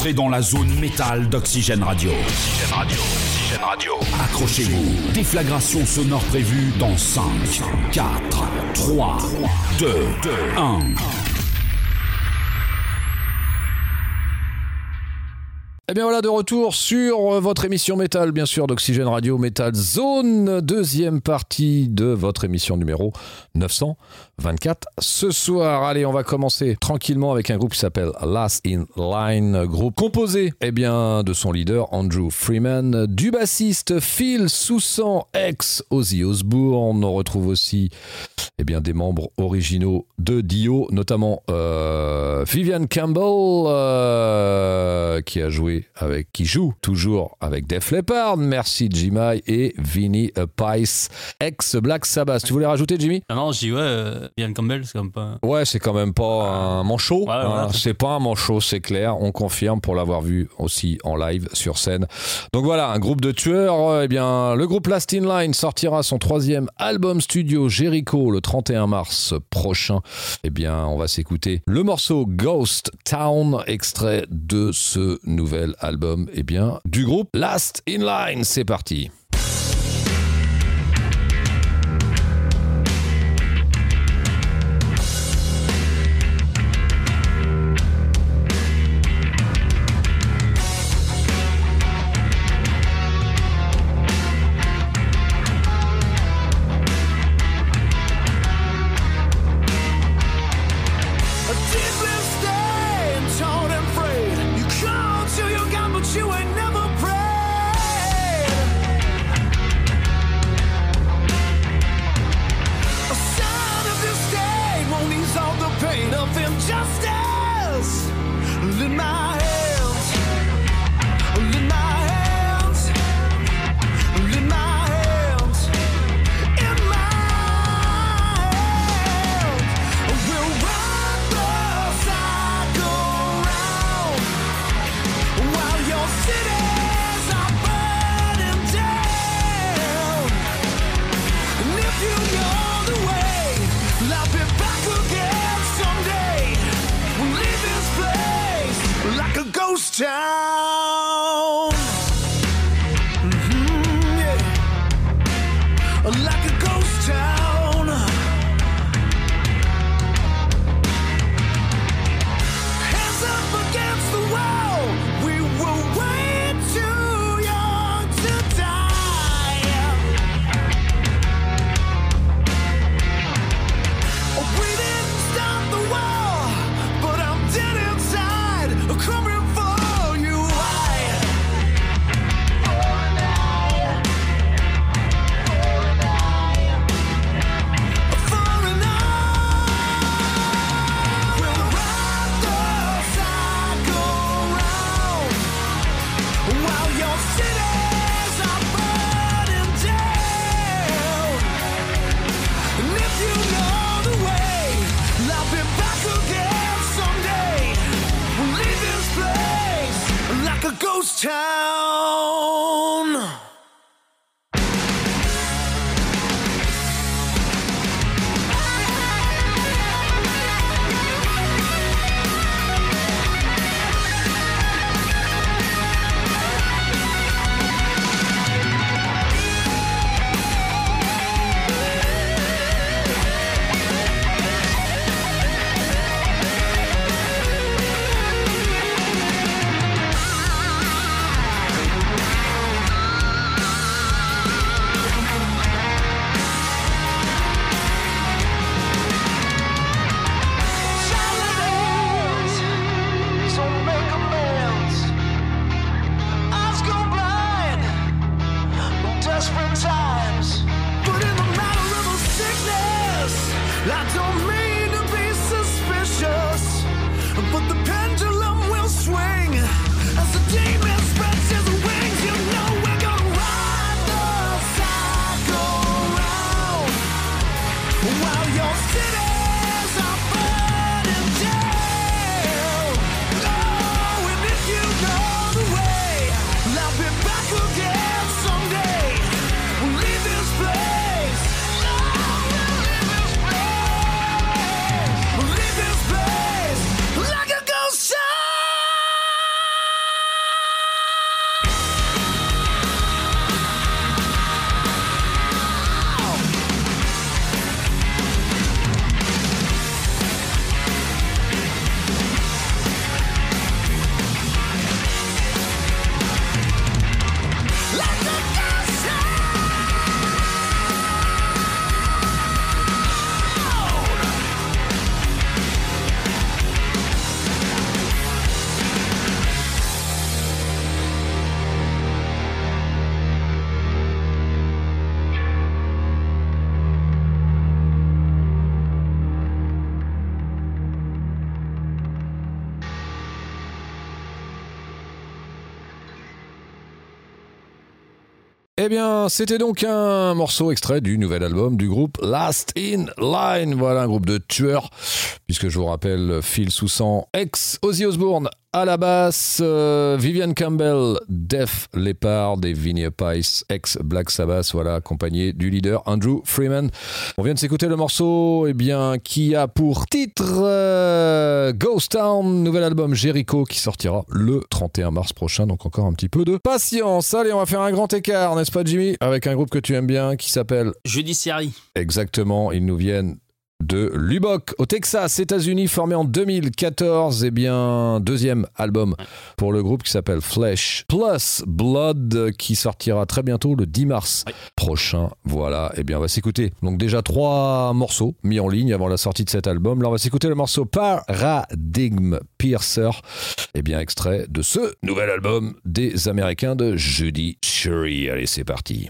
entrez dans la zone métal d'Oxygène Radio. Oxygène Radio. Oxygène Radio. Accrochez-vous. Déflagration sonore prévue dans 5, 4, 3, 2, 1. Eh bien voilà de retour sur votre émission métal, bien sûr, d'Oxygène Radio Metal Zone, deuxième partie de votre émission numéro 924. Ce soir, allez, on va commencer tranquillement avec un groupe qui s'appelle Last in Line, groupe composé eh bien, de son leader Andrew Freeman, du bassiste Phil Soussan, ex Ozzy Osbourne. On retrouve aussi eh bien, des membres originaux de Dio, notamment euh, Vivian Campbell, euh, qui a joué avec, qui joue toujours avec Def Leppard. Merci Jimmy et Vinnie Pice, ex Black Sabbath. Tu voulais rajouter Jimmy Ah non, je dis ouais, euh, Ian Campbell, c'est comme pas. Ouais, c'est quand même pas un manchot. Ouais, hein. c'est pas un manchot, c'est clair. On confirme pour l'avoir vu aussi en live sur scène. Donc voilà, un groupe de tueurs. Eh bien, le groupe Last in Line sortira son troisième album studio Jericho le 31 mars prochain. Eh bien, on va s'écouter le morceau Ghost Town, extrait de ce nouvel album. Eh bien, du groupe Last in Line. C'est parti. Eh bien, c'était donc un morceau extrait du nouvel album du groupe Last in Line. Voilà, un groupe de tueurs, puisque je vous rappelle Phil Soussan, ex Ozzy Osbourne à la basse, euh, Vivian Campbell, Def Leppard et Vinnie Pice, ex Black Sabbath, voilà, accompagné du leader Andrew Freeman. On vient de s'écouter le morceau, eh bien, qui a pour titre euh, Ghost Town, nouvel album Jericho qui sortira le 31 mars prochain, donc encore un petit peu de patience. Allez, on va faire un grand écart, n'est-ce pas Jimmy Avec un groupe que tu aimes bien qui s'appelle Judiciary. Exactement, ils nous viennent de Lubbock, au Texas, États-Unis, formé en 2014. Eh bien, deuxième album pour le groupe qui s'appelle Flesh Plus Blood, qui sortira très bientôt le 10 mars prochain. Voilà, eh bien, on va s'écouter. Donc, déjà trois morceaux mis en ligne avant la sortie de cet album. Là, on va s'écouter le morceau Paradigm Piercer. Eh bien, extrait de ce nouvel album des Américains de Judy Sherry. Allez, c'est parti.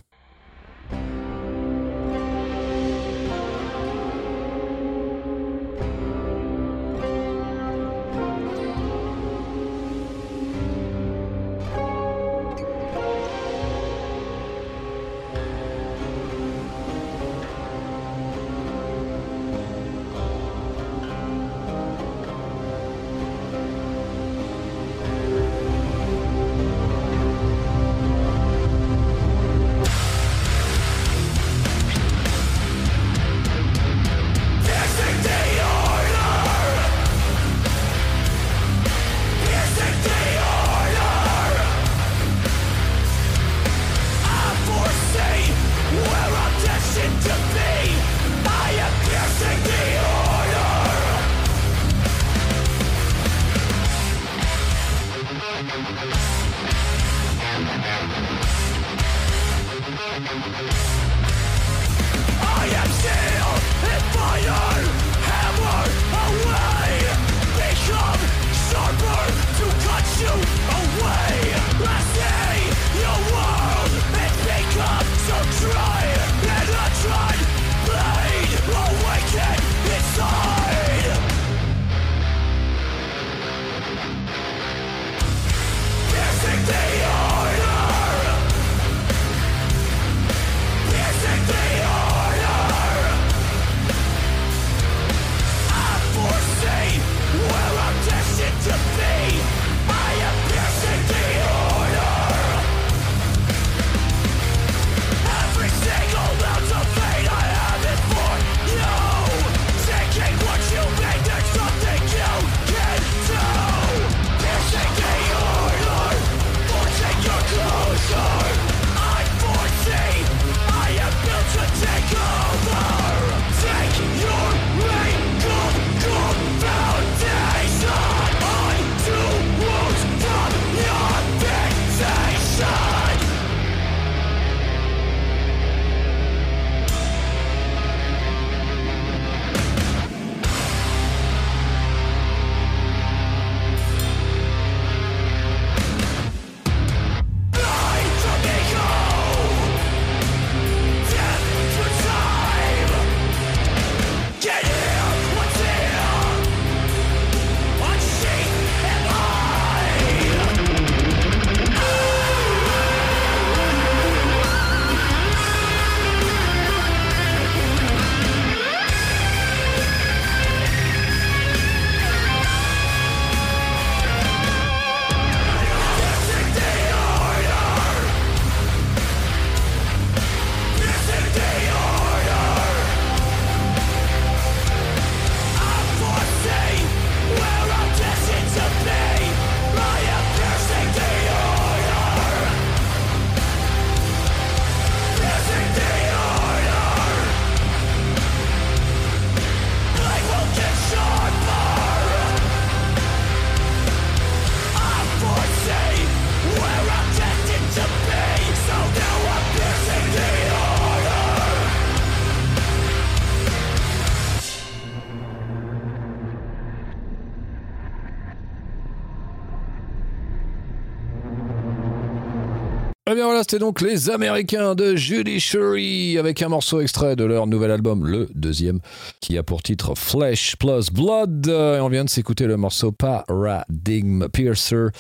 Eh bien voilà, c'était donc les Américains de Judiciary avec un morceau extrait de leur nouvel album, le deuxième, qui a pour titre Flesh Plus Blood. Et on vient de s'écouter le morceau Paradigm Piercer,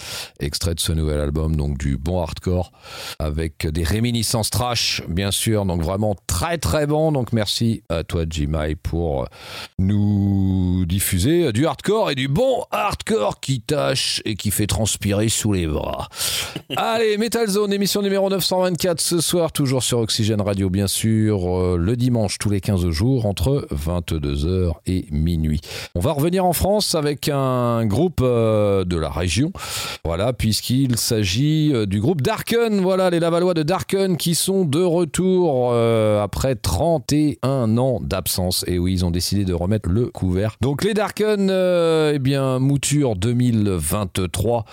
extrait de ce nouvel album, donc du bon hardcore, avec des réminiscences trash, bien sûr, donc vraiment très très bon. Donc merci à toi, Jimai, pour nous diffuser du hardcore et du bon hardcore qui tâche et qui fait transpirer sous les bras. Allez, Metal Zone, émission numéro 924 ce soir, toujours sur Oxygène Radio, bien sûr, euh, le dimanche tous les 15 jours entre 22h et minuit. On va revenir en France avec un groupe euh, de la région, voilà, puisqu'il s'agit euh, du groupe Darken, voilà, les Lavallois de Darken qui sont de retour après 31 ans d'absence. Et oui, ils ont décidé de remettre le couvert. Donc les Darken, eh bien, mouture 2023.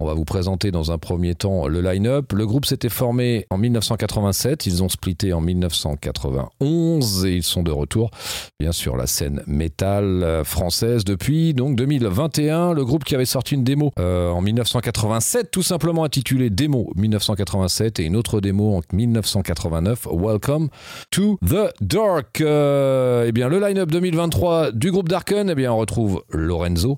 On va vous présenter dans un premier temps le line-up. Le groupe s'était formé en 1987, ils ont splitté en 1991 et ils sont de retour, bien sûr, la scène métal euh, française depuis donc 2021. Le groupe qui avait sorti une démo euh, en 1987, tout simplement intitulée Démo 1987 et une autre démo en 1989, Welcome to the Dark. Euh, eh bien, le line-up 2023 du groupe Darken, eh bien, on retrouve Lorenzo,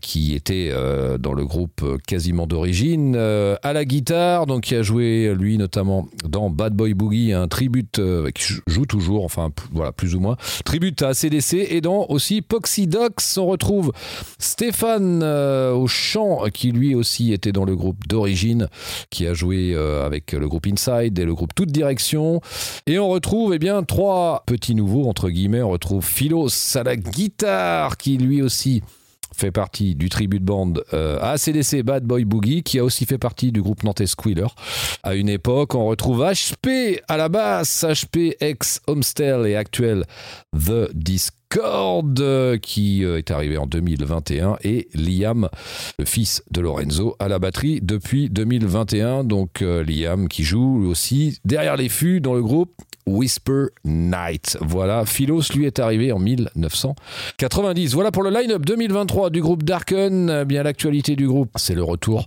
qui était dans le groupe quasiment d'origine, à la guitare, donc a joué lui notamment dans Bad Boy Boogie, un tribute euh, qui joue toujours, enfin voilà plus ou moins, tribute à CDC, et dans aussi Poxy Docs, on retrouve Stéphane euh, au chant, qui lui aussi était dans le groupe d'origine, qui a joué euh, avec le groupe Inside et le groupe Toute Direction, et on retrouve eh bien trois petits nouveaux entre guillemets, on retrouve Philos à la guitare, qui lui aussi fait partie du tribute band euh, ACDC Bad Boy Boogie, qui a aussi fait partie du groupe nantais Squealer. À une époque, on retrouve HP à la basse, HP ex Homestel et actuel The Discord, euh, qui euh, est arrivé en 2021, et Liam, le fils de Lorenzo, à la batterie depuis 2021. Donc euh, Liam qui joue aussi derrière les fûts dans le groupe Whisper Night. Voilà, Philos lui est arrivé en 1990. Voilà pour le line-up 2023 du groupe Darken. Bien, l'actualité du groupe, c'est le retour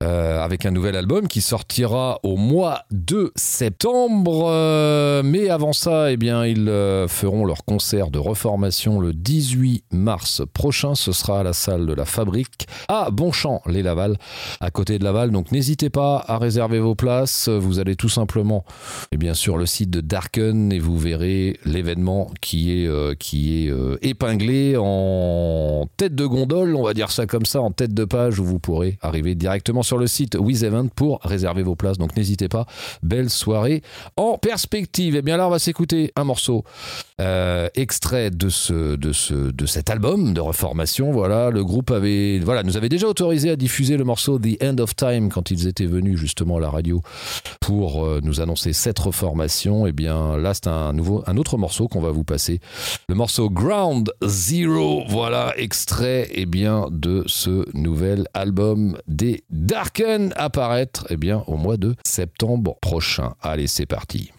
avec un nouvel album qui sortira au mois de septembre. Mais avant ça, eh bien, ils feront leur concert de reformation le 18 mars prochain. Ce sera à la salle de la Fabrique à Bonchamp, les Laval, à côté de Laval. Donc, n'hésitez pas à réserver vos places. Vous allez tout simplement, et bien sûr, le site de Darken et vous verrez l'événement qui est, euh, qui est euh, épinglé en tête de gondole, on va dire ça comme ça, en tête de page où vous pourrez arriver directement sur le site WizEvent pour réserver vos places. Donc n'hésitez pas. Belle soirée en perspective. Et bien là, on va s'écouter un morceau euh, extrait de de ce, de cet album de reformation. Voilà, le groupe avait, voilà, nous avait déjà autorisé à diffuser le morceau The End of Time quand ils étaient venus justement à la radio pour euh, nous annoncer cette reformation. Et bien là, c'est un nouveau, un autre morceau qu'on va vous passer. Le morceau Ground Zero. Voilà, extrait et bien de ce nouvel album des Darken apparaître et bien au mois de septembre prochain. Allez, c'est parti.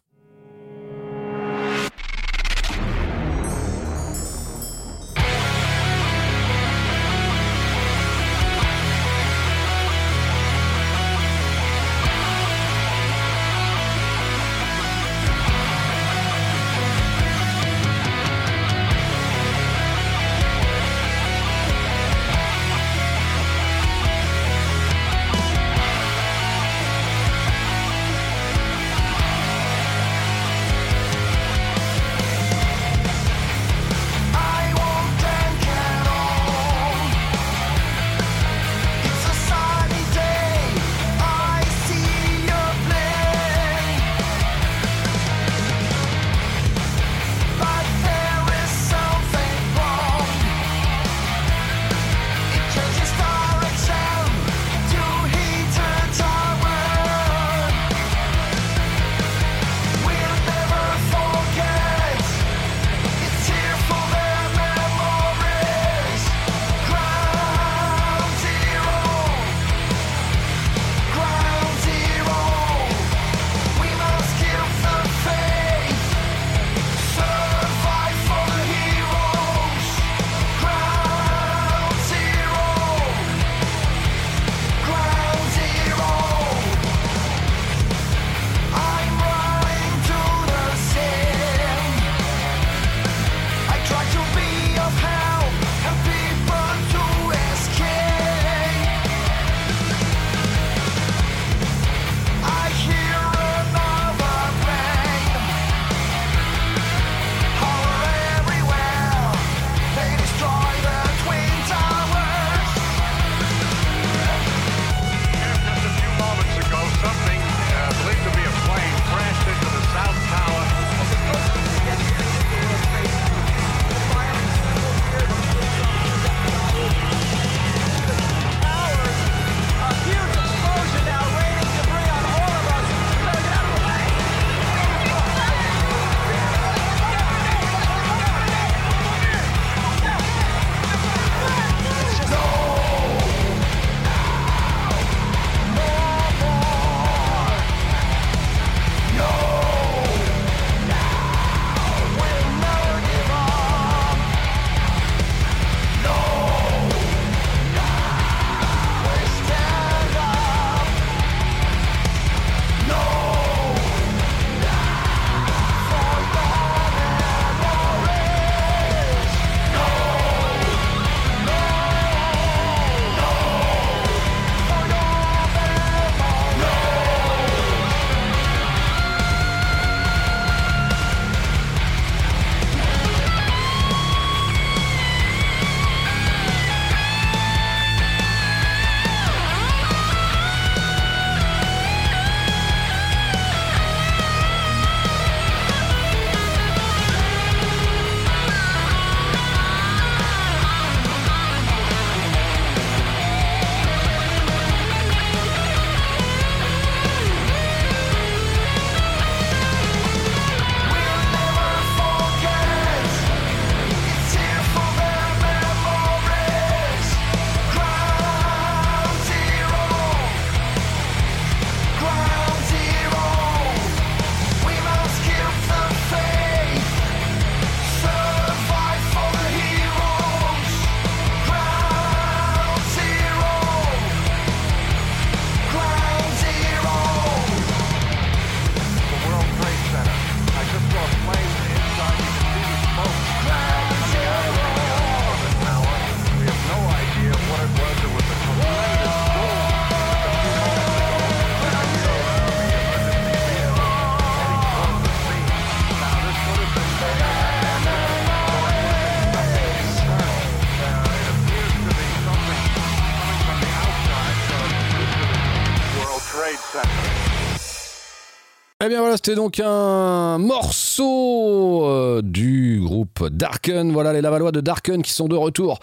Eh bien voilà, c'était donc un morceau euh, du groupe Darken. Voilà les Lavallois de Darken qui sont de retour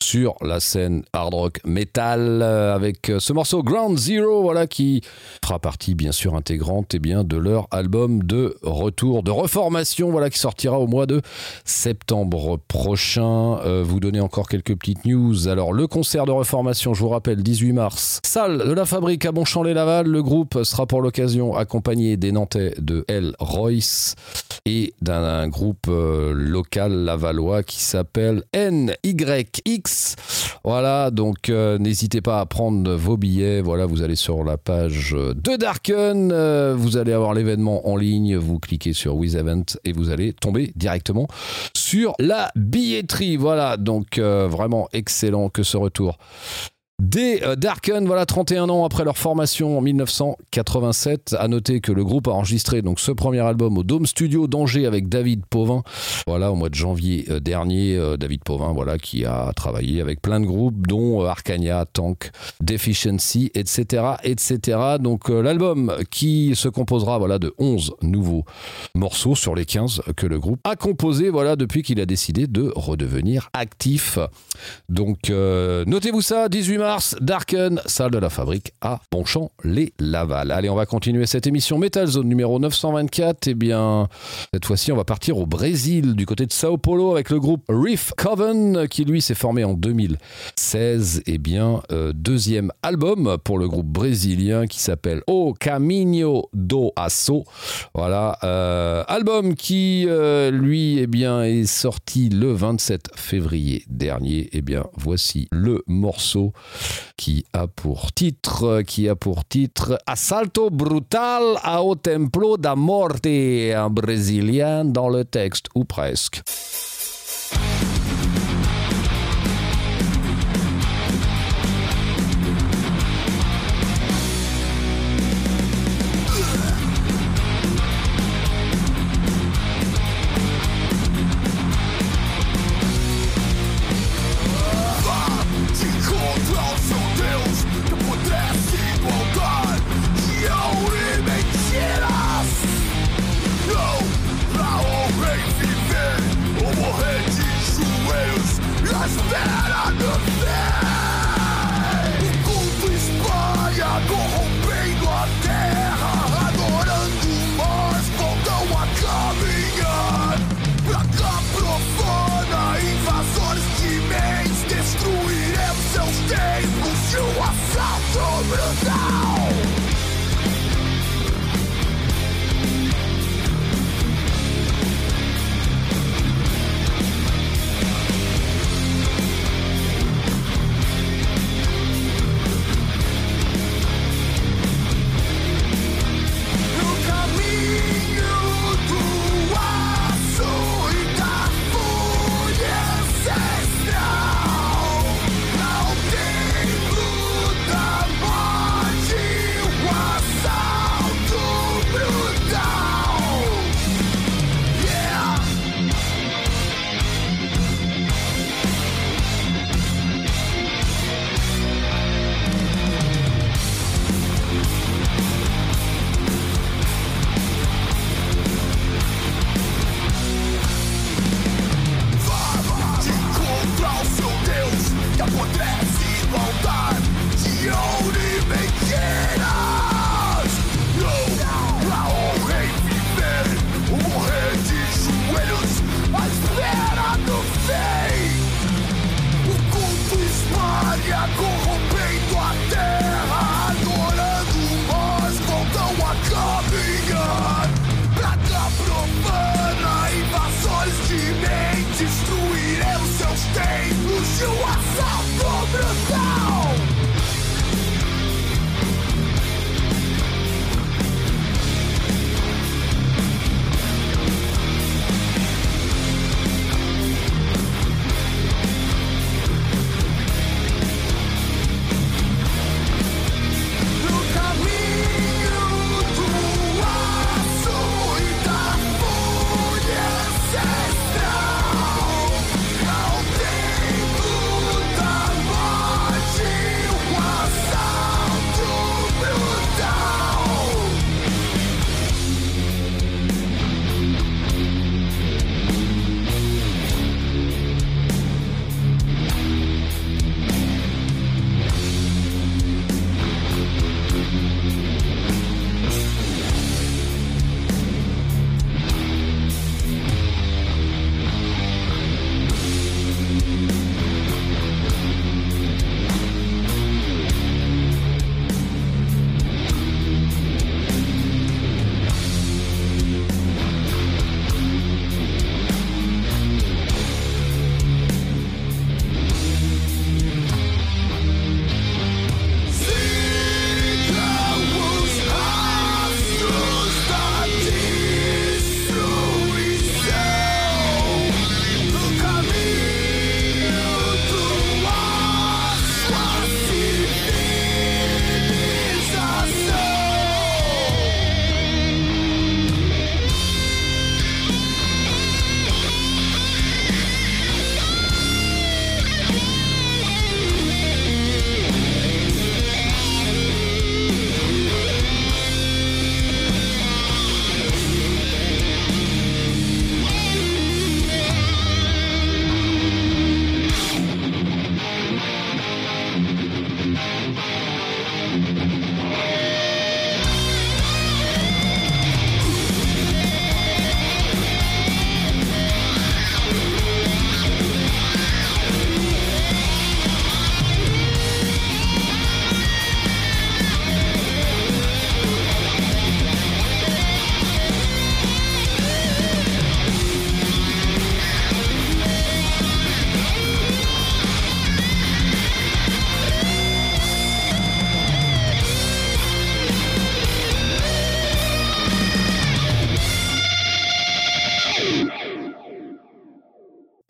sur la scène hard rock metal euh, avec euh, ce morceau Ground Zero, voilà qui fera partie bien sûr intégrante eh bien de leur album de retour, de reformation, voilà qui sortira au mois de septembre prochain. Vous donnez encore quelques petites news. Alors le concert de reformation, je vous rappelle, 18 mars, salle de la Fabrique à Bonchamp-les-Laval. Le groupe sera pour l'occasion accompagné des Nantais de L. Royce et d'un groupe euh, local lavallois qui s'appelle NYX. Voilà, donc euh, n'hésitez pas à prendre vos billets. Voilà, vous allez sur la page de Darken, euh, vous allez avoir l'événement en ligne, vous cliquez sur With et vous allez tomber directement sur la billetterie. Voilà, donc euh, vraiment excellent que ce retour. Des euh, Darken, voilà 31 ans après leur formation en 1987. À noter que le groupe a enregistré donc ce premier album au Dome Studio d'Angers avec David Pauvin. Voilà au mois de janvier euh, dernier, euh, David Pauvin, voilà qui a travaillé avec plein de groupes dont Arcania, Tank, Deficiency, etc., etc. Donc l'album qui se composera voilà de 11 nouveaux morceaux sur les 15 que le groupe a composé voilà depuis qu'il a décidé de redevenir actif. Donc notez-vous ça, 18 mars, Darken, salle de la fabrique à Bonchamp-les-Laval. Allez, on va continuer cette émission Metal Zone numéro 924. Eh bien, cette fois-ci, on va partir au Brésil, du côté de Sao Paulo, avec le groupe Riff Coven, qui lui s'est formé en 2016. Eh bien, euh, deuxième album pour le groupe brésilien qui s'appelle O Caminho do Aço. Voilà, euh, album qui, euh, lui, eh bien, est sorti le 27 février dernier. Eh bien, voici le morceau qui a pour titre, qui a pour titre Assalto brutal ao templo da morte, un brésilien dans le texte, ou presque. brutal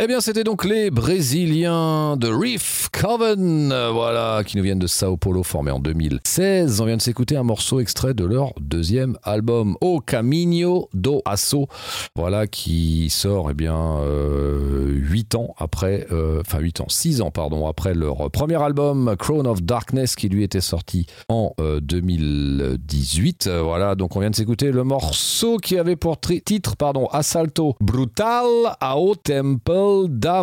Eh bien, c'était donc les Brésiliens de Reef Coven, euh, voilà, qui nous viennent de Sao Paulo, formés en 2016. On vient de s'écouter un morceau extrait de leur deuxième album, O Caminho do Aço, voilà, qui sort, eh bien, euh, 8 ans après, euh, enfin 8 ans, 6 ans, pardon, après leur premier album, Crown of Darkness, qui lui était sorti en euh, 2018. Euh, voilà, donc on vient de s'écouter le morceau qui avait pour titre, pardon, Assalto Brutal ao Temple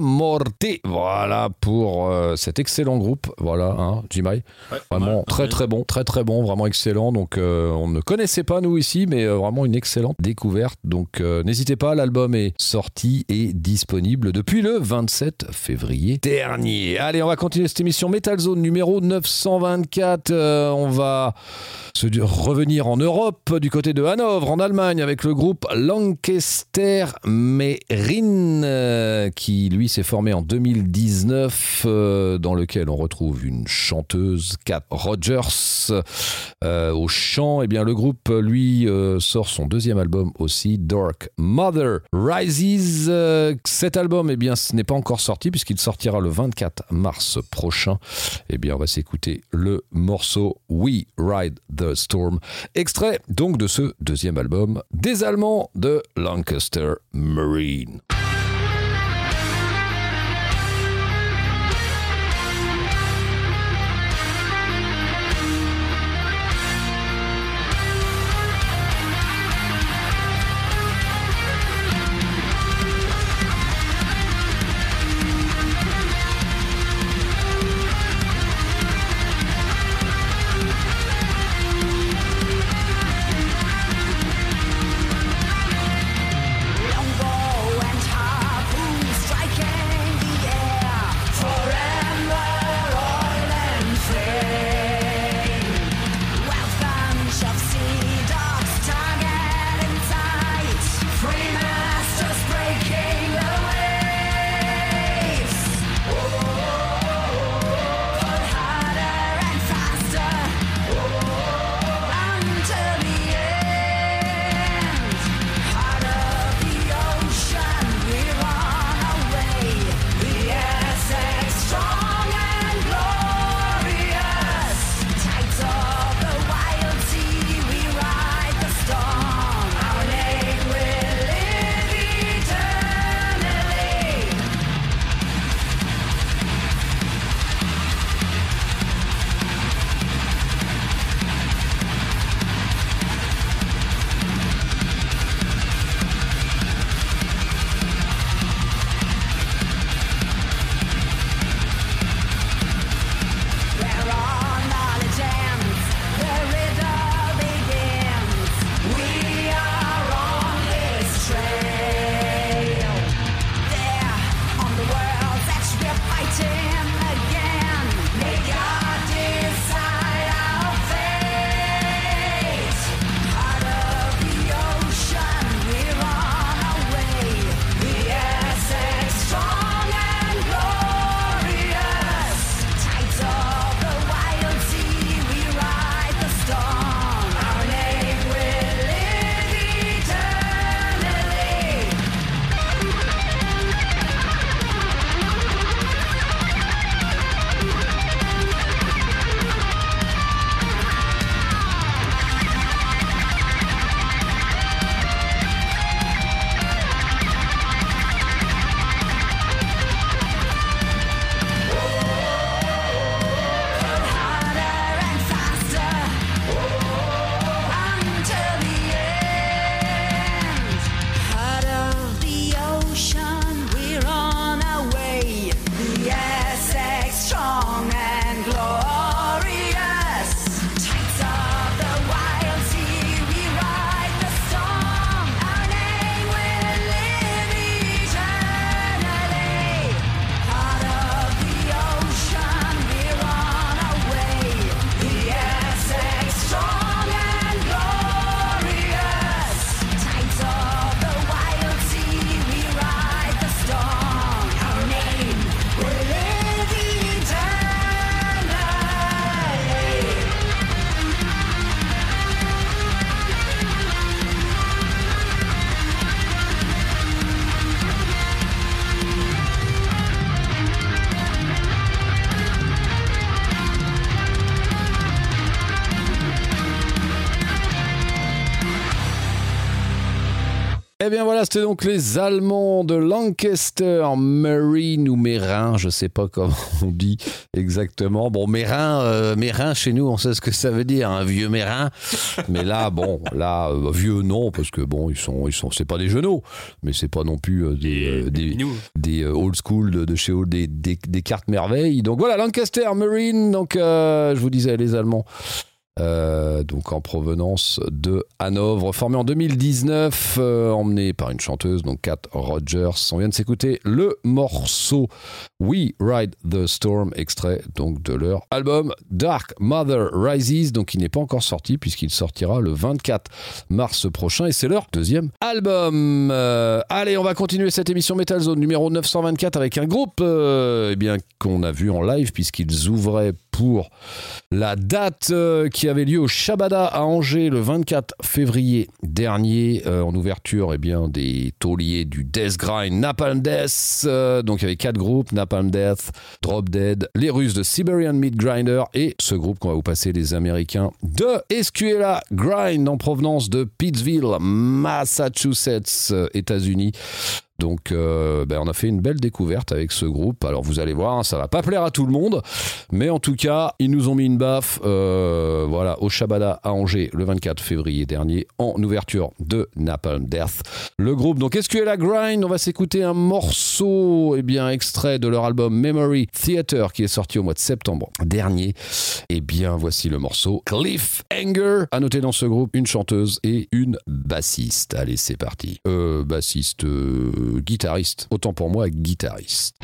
Morte. Voilà pour euh, cet excellent groupe. Voilà, hein, Jimai. Vraiment très Ouais. très bon, très très bon, vraiment excellent. Donc euh, on ne connaissait pas nous ici, mais euh, vraiment une excellente découverte. Donc n'hésitez pas, l'album est sorti et disponible depuis le 27 février dernier. Allez, on va continuer cette émission Metal Zone numéro 924. Euh, on va se revenir en Europe, du côté de Hanovre, en Allemagne, avec le groupe Lancaster Merin, euh, qui lui s'est formé en 2019, euh, dans lequel on retrouve une chanteuse, Kat Rogers, euh, au chant. Et bien, le groupe, lui, sort son deuxième album aussi, Dark Mother Rises. Cet album, eh bien, ce n'est pas encore sorti, puisqu'il sortira le 24 mars prochain. Eh bien, on va s'écouter le morceau We Ride the Storm, extrait donc de ce deuxième album des Allemands de Lancaster Marine. Voilà, c'était donc les Allemands de Lancaster, Marine ou Mérin, je sais pas comment on dit exactement. Bon, Mérin, euh, Mérin chez nous, on sait ce que ça veut dire, un vieux Mérin. Mais là, bon, là, euh, vieux non, parce que bon, ils sont, ils sont, c'est pas des genoux, mais c'est pas non plus euh, des, des, old school de, de chez old, des, des, des cartes merveilles. Donc voilà, Lancaster Marine, donc je vous disais les Allemands. Euh, donc en provenance de Hanovre, formé en 2019, euh, emmené par une chanteuse, donc Kat Rogers. On vient de s'écouter le morceau We Ride the Storm, extrait donc de leur album Dark Mother Rises, donc il n'est pas encore sorti puisqu'il sortira le 24 mars prochain et c'est leur deuxième album. Euh, allez, on va continuer cette émission Metal Zone numéro 924 avec un groupe eh bien qu'on a vu en live puisqu'ils ouvraient pour la date euh, qui avait lieu au Shabada à Angers le 24 février dernier euh, en ouverture eh bien des tauliers du Death Grind Napalm Death Euh, donc il y avait quatre groupes Napalm Death Drop Dead les Russes de Siberian Meat Grinder et ce groupe qu'on va vous passer les Américains de Escuela Grind en provenance de Pittsville Massachusetts euh, États-Unis donc, euh, ben, on a fait une belle découverte avec ce groupe. Alors, vous allez voir, hein, ça va pas plaire à tout le monde, mais en tout cas, ils nous ont mis une baffe, euh, voilà, au Shabada à Angers le 24 février dernier, en ouverture de Napalm Death. Le groupe, donc, SQL Grind, on va s'écouter un morceau, eh bien, extrait de leur album Memory Theater qui est sorti au mois de septembre dernier. Eh bien, voici le morceau Cliffhanger. À noter dans ce groupe une chanteuse et une bassiste. Allez, c'est parti. Euh, bassiste, guitariste. Autant pour moi, guitariste.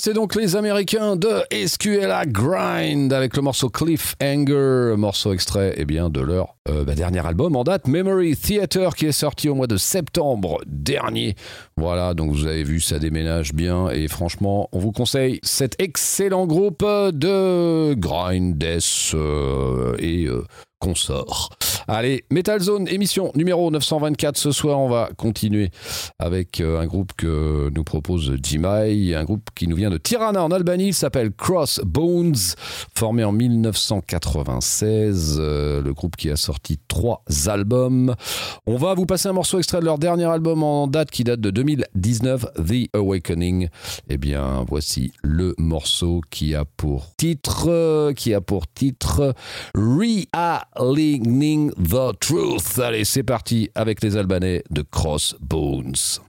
C'est donc les Américains de SQLA Grind avec le morceau Cliffhanger, morceau extrait eh bien, de leur euh, bah, dernier album en date, Memory Theater, qui est sorti au mois de septembre dernier. Voilà, donc vous avez vu, ça déménage bien. Et franchement, on vous conseille cet excellent groupe de grind, death et euh, consorts. Allez, Metal Zone, émission numéro 924. Ce soir, on va continuer avec euh, un groupe que nous propose Jimai, un groupe qui nous vient de Tirana en Albanie. Il s'appelle Crossbones, formé en 1996. euh, le groupe qui a trois albums. On va vous passer un morceau extrait de leur dernier album en date qui date de 2019, The Awakening. Eh bien, voici le morceau qui a pour titre, euh, qui a pour titre Realigning the Truth. Allez, c'est parti avec les Albanais de Crossbones.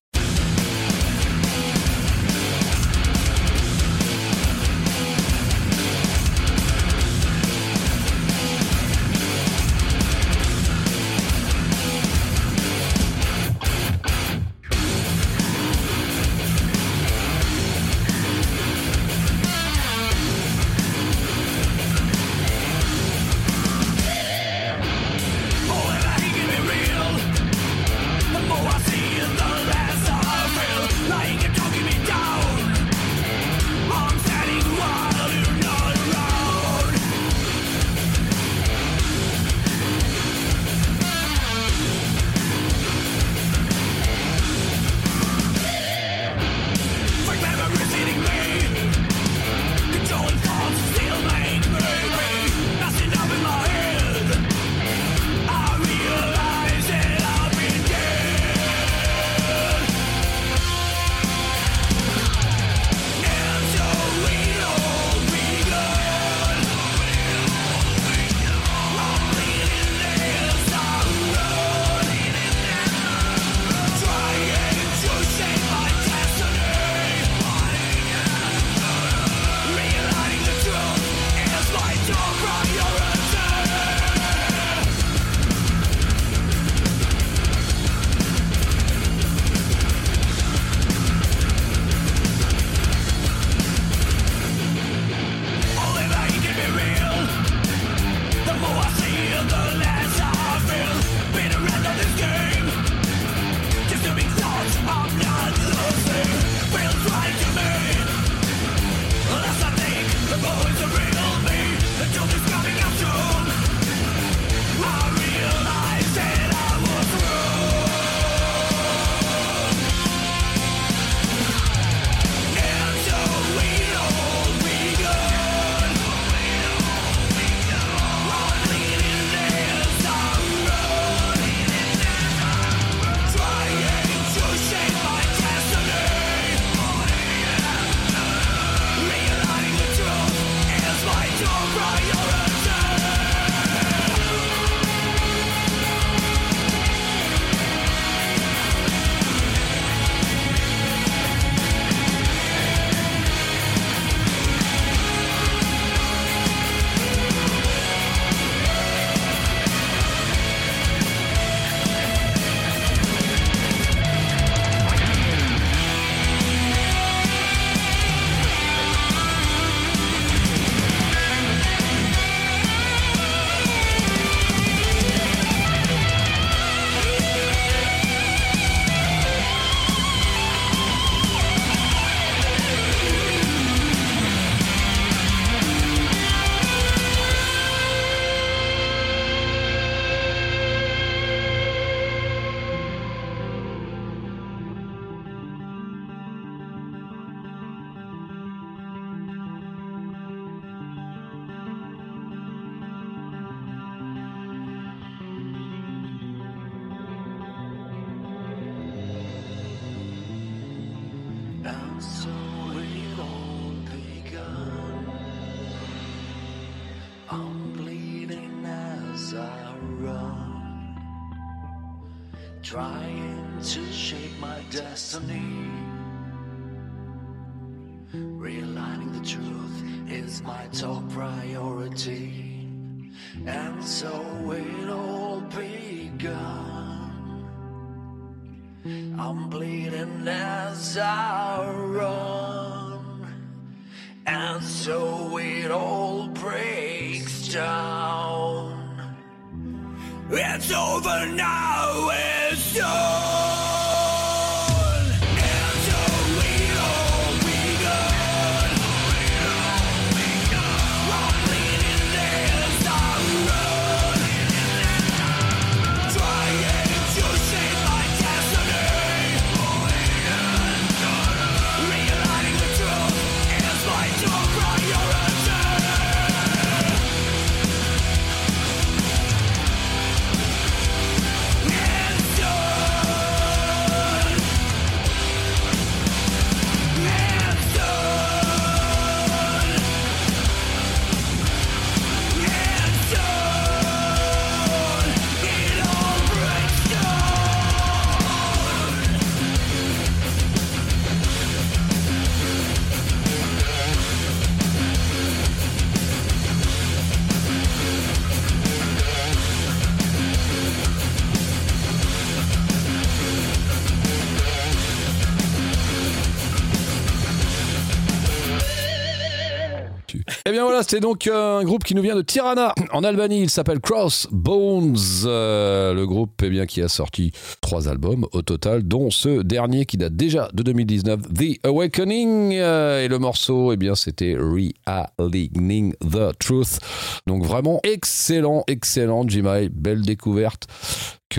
Eh bien voilà, c'était donc euh, un groupe qui nous vient de Tirana, en Albanie. Il s'appelle Crossbones. Euh, le groupe eh bien, qui a sorti trois albums au total, dont ce dernier qui date déjà de 2019, The Awakening. Euh, et le morceau, eh bien, c'était Realigning the Truth. Donc vraiment excellent, excellent, Jimai. Belle découverte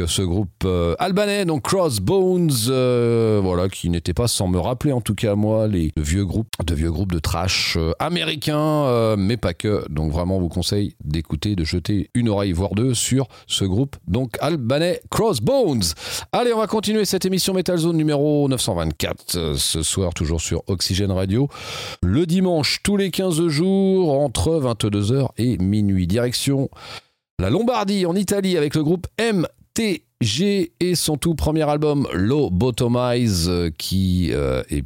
ce groupe euh, albanais, donc Crossbones, euh, voilà, qui n'était pas sans me rappeler en tout cas moi les vieux groupes, de vieux groupes de trash euh, américains, mais pas que. Donc vraiment, vous conseille d'écouter, de jeter une oreille voire deux sur ce groupe, donc albanais Crossbones. Allez, on va continuer cette émission Metal Zone numéro 924 euh, ce soir toujours sur Oxygène Radio. Le dimanche tous les 15 jours entre 22h et minuit. Direction la Lombardie en Italie avec le groupe MTG et son tout premier album Low Bottomize euh, qui euh, eh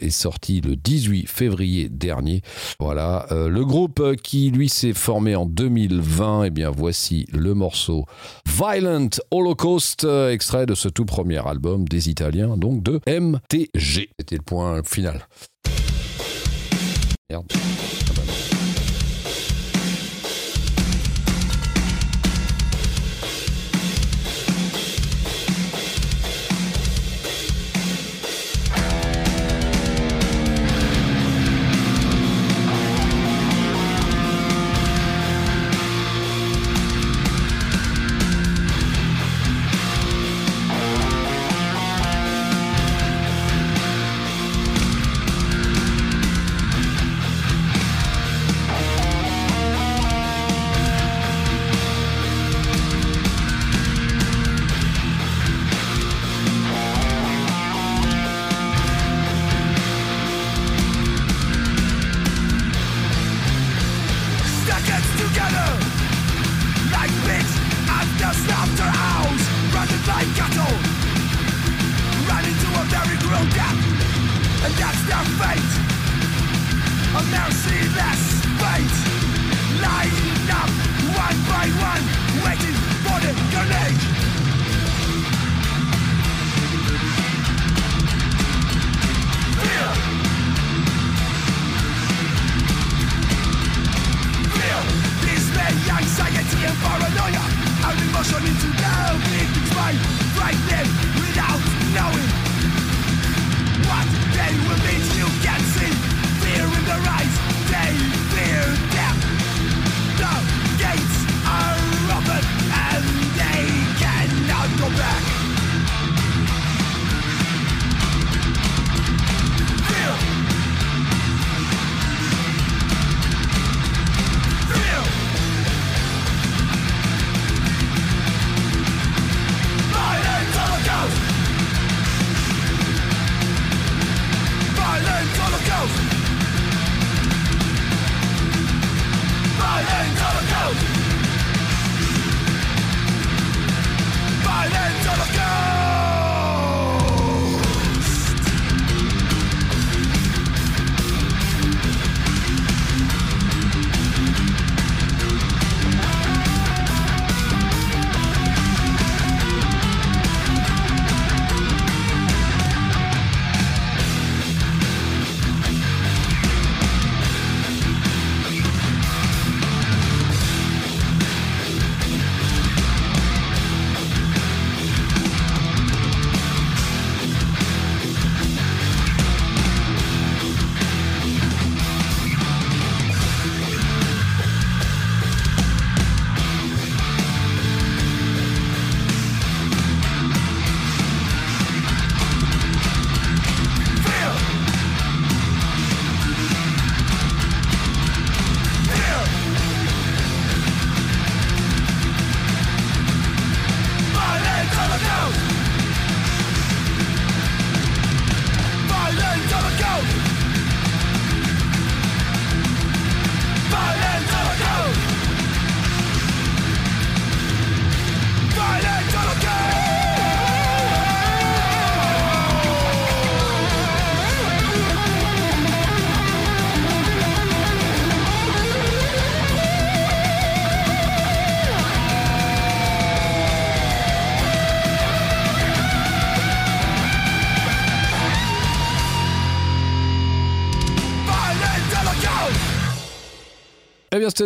est sorti le 18 février dernier. Voilà, euh, le groupe qui lui s'est formé en 2020, eh bien voici le morceau Violent Holocaust, extrait de ce tout premier album des Italiens, donc de MTG. C'était le point final.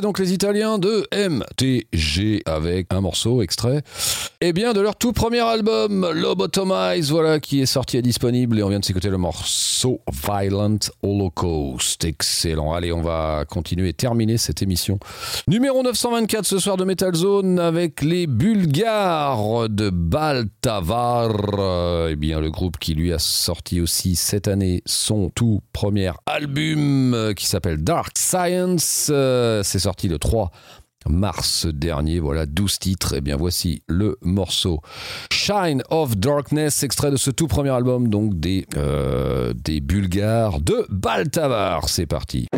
Donc les Italiens de MTG avec un morceau extrait. Eh bien, de leur tout premier album, Lobotomize, voilà, qui est sorti et disponible. Et on vient de s'écouter le morceau Violent Holocaust. Excellent. Allez, on va continuer et terminer cette émission. Numéro 924 ce soir de Metal Zone avec les Bulgares de Baltavar. Eh bien, le groupe qui lui a sorti aussi cette année son tout premier album euh, qui s'appelle Dark Science. Euh, C'est sorti le 3 mars dernier. Voilà, 12 titres. Et bien, voici le morceau Shine of Darkness, extrait de ce tout premier album, donc des, euh, des Bulgares de Baltavar. C'est parti.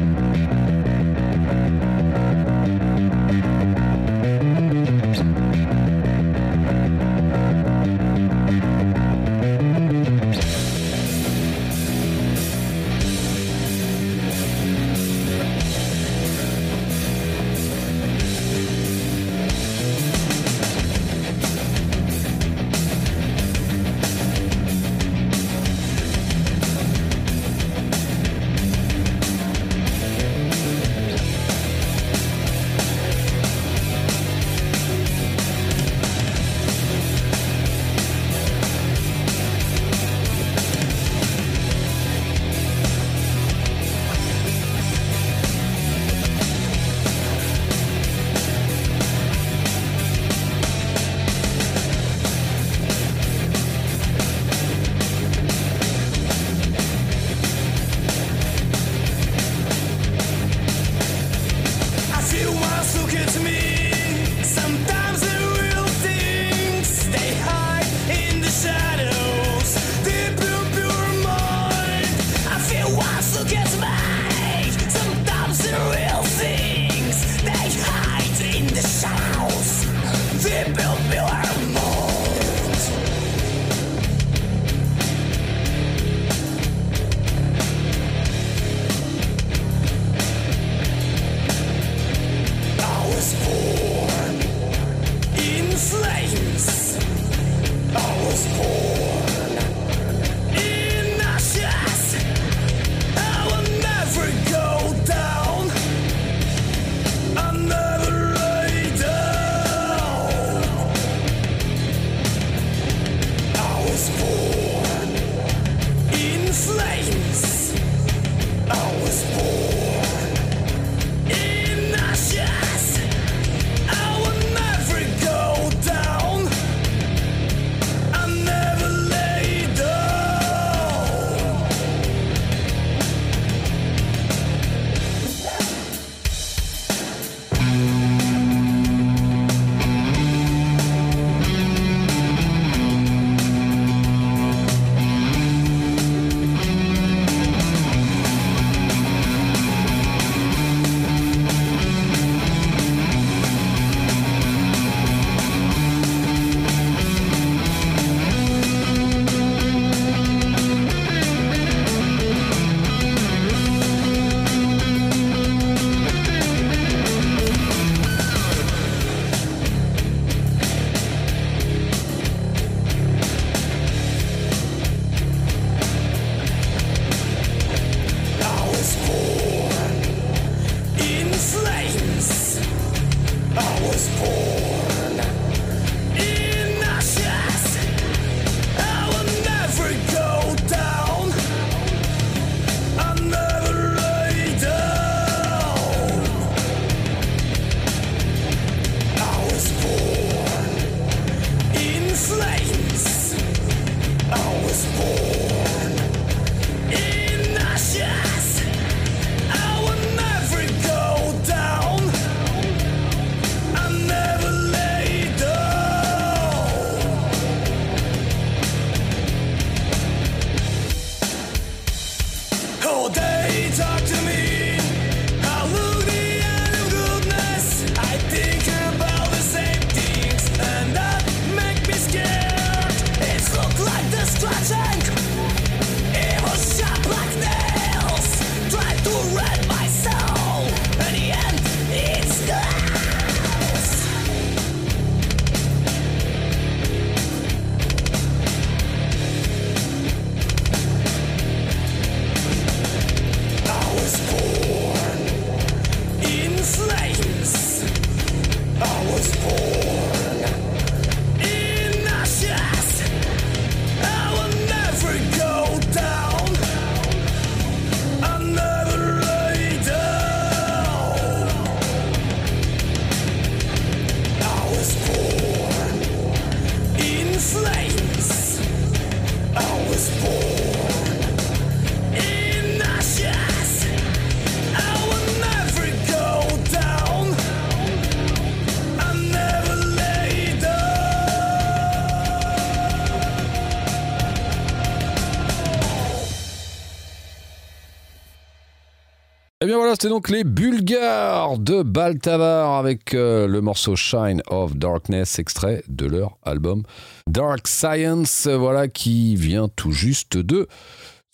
C'était donc les Bulgares de Baltavar avec euh, le morceau Shine of Darkness, extrait de leur album Dark Science, voilà, qui vient tout juste de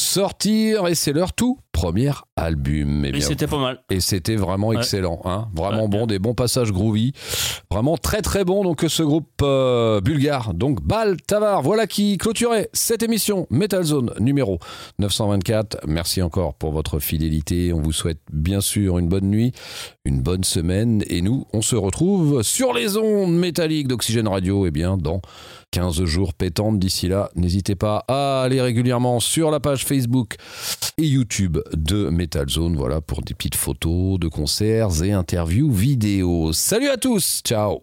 sortir et c'est leur tout premier album. Eh Et bien, c'était pas mal. et c'était vraiment Ouais. excellent, hein vraiment Ouais, bon, bien. des bons passages groovy, vraiment très très bon. Donc ce groupe euh, bulgare, donc Bal Tavar, voilà qui clôturait cette émission Metal Zone numéro 924. Merci encore pour votre fidélité. On vous souhaite bien sûr une bonne nuit, une bonne semaine, et nous on se retrouve sur les ondes métalliques d'Oxygène Radio, et bien dans 15 jours pétantes. D'ici là, n'hésitez pas à aller régulièrement sur la page Facebook et YouTube de Voilà, pour des petites photos de concerts et interviews vidéo. Salut à tous, ciao